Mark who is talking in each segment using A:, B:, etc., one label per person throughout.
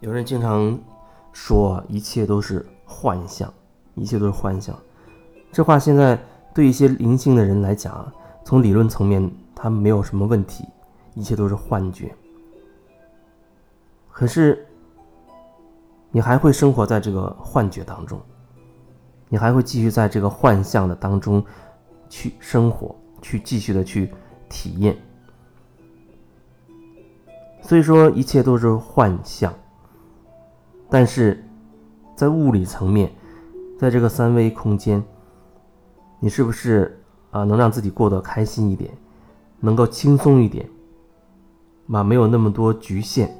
A: 有人经常说一切都是幻象，一切都是幻象。这话现在对一些灵性的人来讲，从理论层面，他没有什么问题，一切都是幻觉。可是，你还会生活在这个幻觉当中，你还会继续在这个幻象的当中去生活，去继续的去体验。所以说，一切都是幻象。但是，在物理层面，在这个三维空间，你是不是啊能让自己过得开心一点，能够轻松一点，嘛没有那么多局限？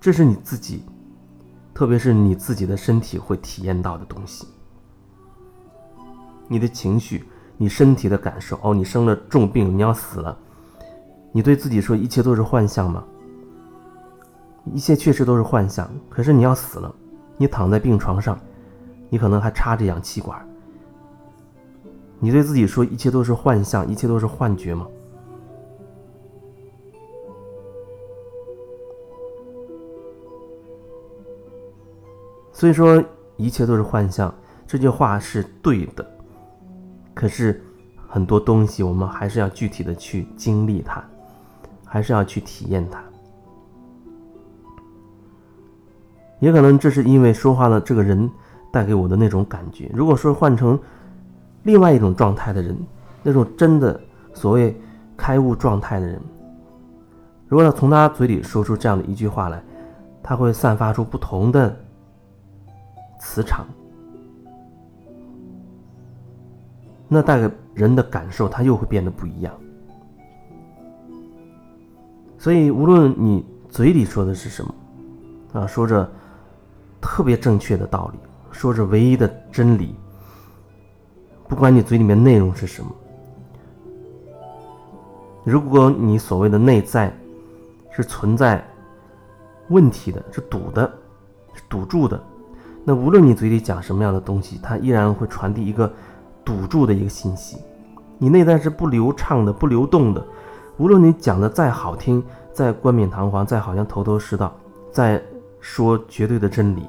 A: 这是你自己，特别是你自己的身体会体验到的东西。你的情绪，你身体的感受，哦，你生了重病，你要死了，你对自己说一切都是幻象吗？一切确实都是幻象，可是你要死了，你躺在病床上，你可能还插着氧气管。你对自己说一切都是幻象，一切都是幻觉吗？所以说一切都是幻象，这句话是对的。可是很多东西我们还是要具体的去经历它，还是要去体验它。也可能这是因为说话的这个人带给我的那种感觉。如果说换成另外一种状态的人，那种真的所谓开悟状态的人，如果从他嘴里说出这样的一句话来，他会散发出不同的磁场，那带给人的感受，他又会变得不一样。所以，无论你嘴里说的是什么，啊，说着。特别正确的道理，说着唯一的真理。不管你嘴里面内容是什么，如果你所谓的内在是存在问题的，是堵的，是堵住的，那无论你嘴里讲什么样的东西，它依然会传递一个堵住的一个信息。你内在是不流畅的、不流动的。无论你讲的再好听、再冠冕堂皇、再好像头头是道、再说绝对的真理。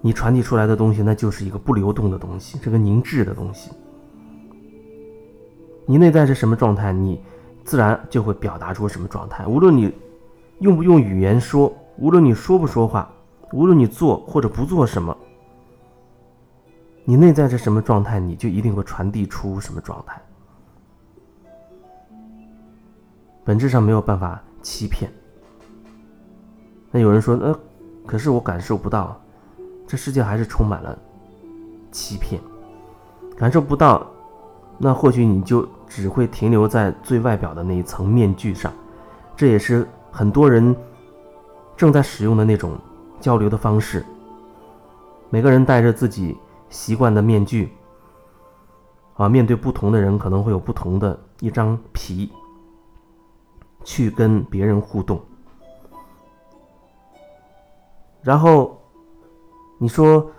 A: 你传递出来的东西，那就是一个不流动的东西，这个凝滞的东西。你内在是什么状态，你自然就会表达出什么状态。无论你用不用语言说，无论你说不说话，无论你做或者不做什么，你内在是什么状态，你就一定会传递出什么状态。本质上没有办法欺骗。那有人说，呃，可是我感受不到。这世界还是充满了欺骗，感受不到，那或许你就只会停留在最外表的那一层面具上。这也是很多人正在使用的那种交流的方式。每个人戴着自己习惯的面具，啊，面对不同的人，可能会有不同的一张皮去跟别人互动，然后。你说，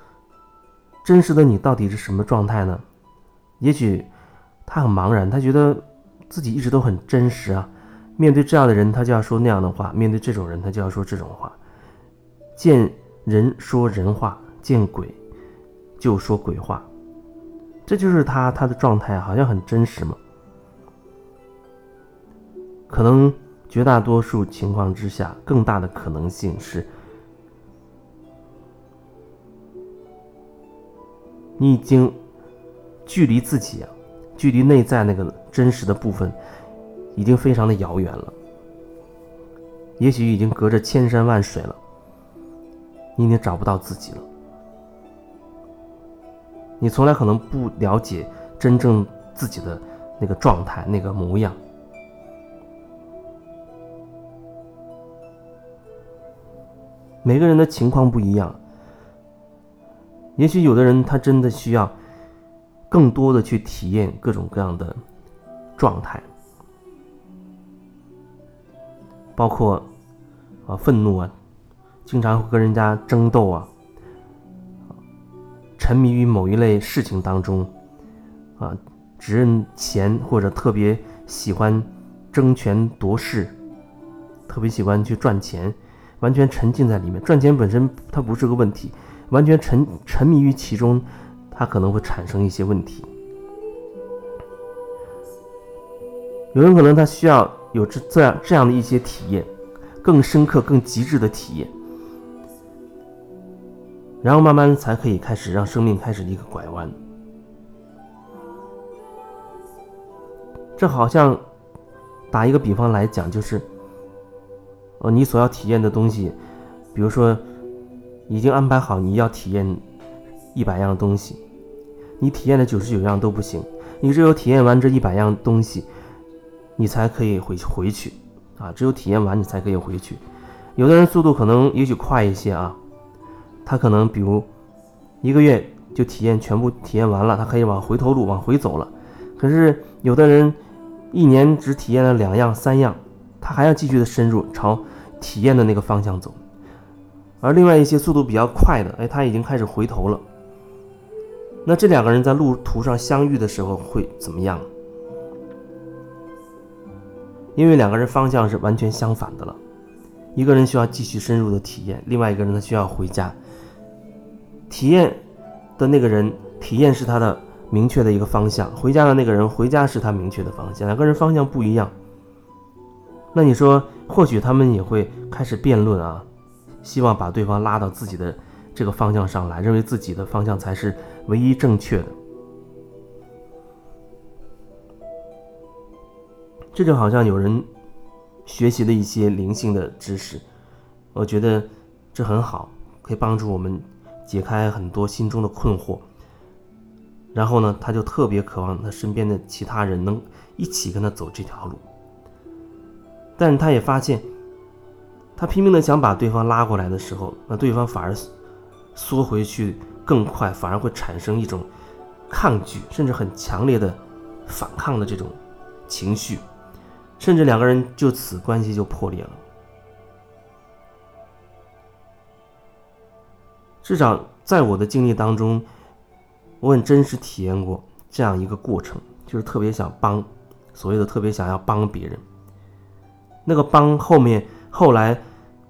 A: 真实的你到底是什么状态呢？也许他很茫然，他觉得自己一直都很真实啊。面对这样的人，他就要说那样的话；面对这种人，他就要说这种话。见人说人话，见鬼就说鬼话，这就是他他的状态，好像很真实嘛。可能绝大多数情况之下，更大的可能性是。你已经距离自己啊，距离内在那个真实的部分，已经非常的遥远了。也许已经隔着千山万水了，你已经找不到自己了。你从来可能不了解真正自己的那个状态、那个模样。每个人的情况不一样。也许有的人他真的需要更多的去体验各种各样的状态，包括啊愤怒啊，经常会跟人家争斗啊，沉迷于某一类事情当中，啊，只认钱或者特别喜欢争权夺势，特别喜欢去赚钱，完全沉浸在里面。赚钱本身它不是个问题，完全沉沉迷于其中，它可能会产生一些问题。有人可能他需要有这这样这样的一些体验，更深刻、更极致的体验。然后慢慢才可以开始让生命开始一个拐弯。这好像打一个比方来讲，就是，呃，你所要体验的东西，比如说已经安排好你要体验一百样东西，你体验的九十九样都不行，你只有体验完这一百样东西，你才可以回回去啊，只有体验完你才可以回去。有的人速度可能也许快一些啊。他可能比如一个月就体验全部体验完了，他可以往回头路往回走了。可是有的人一年只体验了两样三样，他还要继续的深入朝体验的那个方向走。而另外一些速度比较快的，哎，他已经开始回头了。那这两个人在路途上相遇的时候会怎么样？因为两个人方向是完全相反的了，一个人需要继续深入的体验，另外一个人呢需要回家。体验的那个人，体验是他的明确的一个方向；回家的那个人，回家是他明确的方向。两个人方向不一样，那你说，或许他们也会开始辩论啊，希望把对方拉到自己的这个方向上来，认为自己的方向才是唯一正确的。这就好像有人学习的一些灵性的知识，我觉得这很好，可以帮助我们。解开很多心中的困惑，然后呢，他就特别渴望他身边的其他人能一起跟他走这条路。但是他也发现，他拼命的想把对方拉过来的时候，那对方反而缩回去更快，反而会产生一种抗拒，甚至很强烈的反抗的这种情绪，甚至两个人就此关系就破裂了。至少在我的经历当中，我很真实体验过这样一个过程，就是特别想帮，所谓的特别想要帮别人。那个帮后面，后来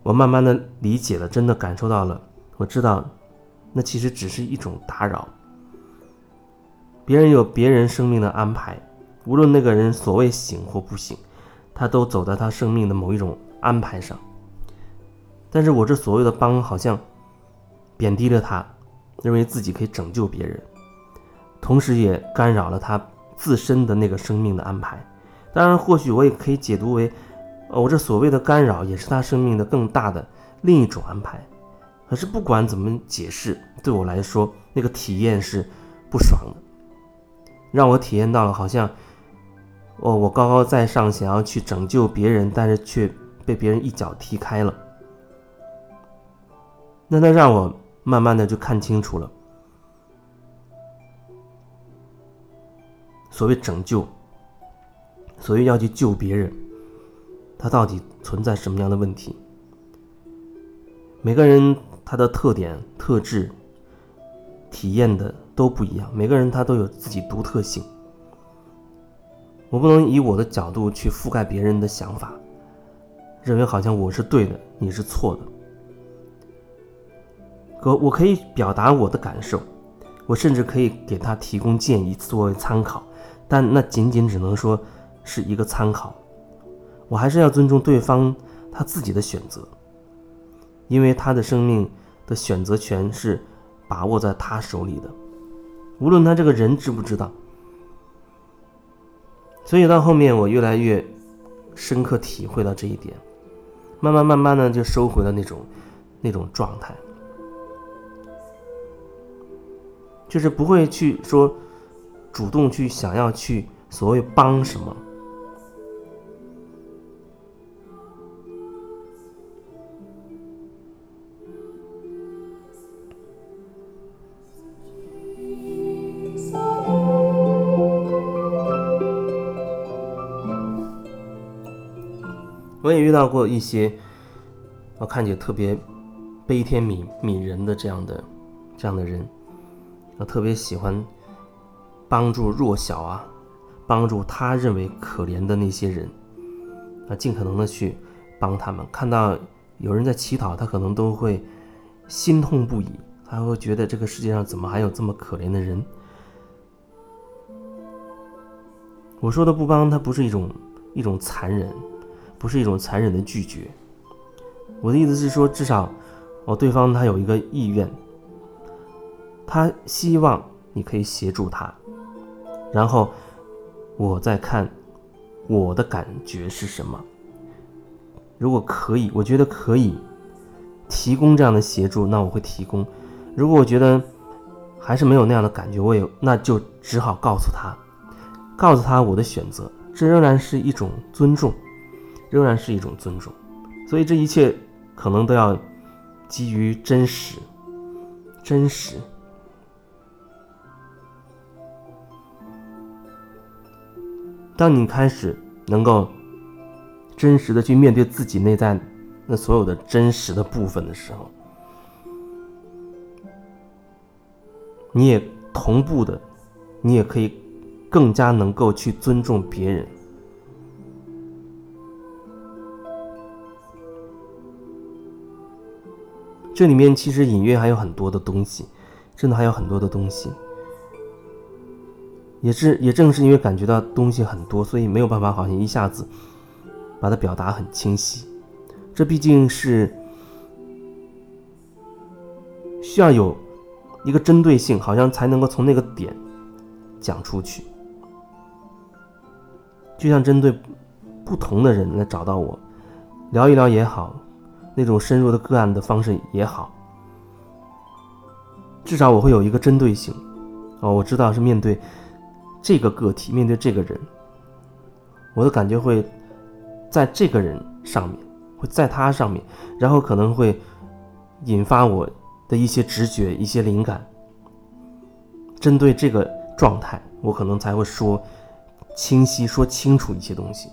A: 我慢慢的理解了，真的感受到了，我知道，那其实只是一种打扰。别人有别人生命的安排，无论那个人所谓醒或不醒，他都走在他生命的某一种安排上。但是我这所谓的帮，好像。贬低了他，认为自己可以拯救别人，同时也干扰了他自身的那个生命的安排。当然，或许我也可以解读为，我这所谓的干扰也是他生命的更大的另一种安排。可是不管怎么解释，对我来说，那个体验是不爽的，让我体验到了好像，哦，我高高在上想要去拯救别人，但是却被别人一脚踢开了。那他让我。慢慢的就看清楚了，所谓拯救，所谓要去救别人，他到底存在什么样的问题？每个人他的特点、特质、体验的都不一样，每个人他都有自己独特性。我不能以我的角度去覆盖别人的想法，认为好像我是对的，你是错的。我我可以表达我的感受，我甚至可以给他提供建议作为参考，但那仅仅只能说是一个参考。我还是要尊重对方他自己的选择，因为他的生命的选择权是把握在他手里的，无论他这个人知不知道。所以到后面我越来越深刻体会到这一点，慢慢慢慢的就收回了那种那种状态。就是不会去说，主动去想要去所谓帮什么。我也遇到过一些，我看起来特别悲天悯悯人的这样的这样的人。他特别喜欢帮助弱小啊，帮助他认为可怜的那些人，啊，尽可能的去帮他们。看到有人在乞讨，他可能都会心痛不已，他会觉得这个世界上怎么还有这么可怜的人。我说的不帮他，不是一种一种残忍，不是一种残忍的拒绝。我的意思是说，至少哦，对方他有一个意愿，他希望你可以协助他，然后我再看我的感觉是什么。如果可以，我觉得可以提供这样的协助，那我会提供；如果我觉得还是没有那样的感觉，我也那就只好告诉他。告诉他我的选择，这仍然是一种尊重，仍然是一种尊重，所以这一切可能都要基于真实，真实。当你开始能够真实的去面对自己内在那所有的真实的部分的时候，你也同步的，你也可以。更加能够去尊重别人。这里面其实隐约还有很多的东西，真的还有很多的东西。也是也正是因为感觉到东西很多，所以没有办法好像一下子把它表达很清晰。这毕竟是需要有一个针对性，好像才能够从那个点讲出去。就像针对不同的人来找到我，聊一聊也好，那种深入的个案的方式也好，至少我会有一个针对性。哦，我知道是面对这个个体，面对这个人，我的感觉会在这个人上面，会在他上面，然后可能会引发我的一些直觉、一些灵感。针对这个状态，我可能才会说。清晰说清楚一些东西。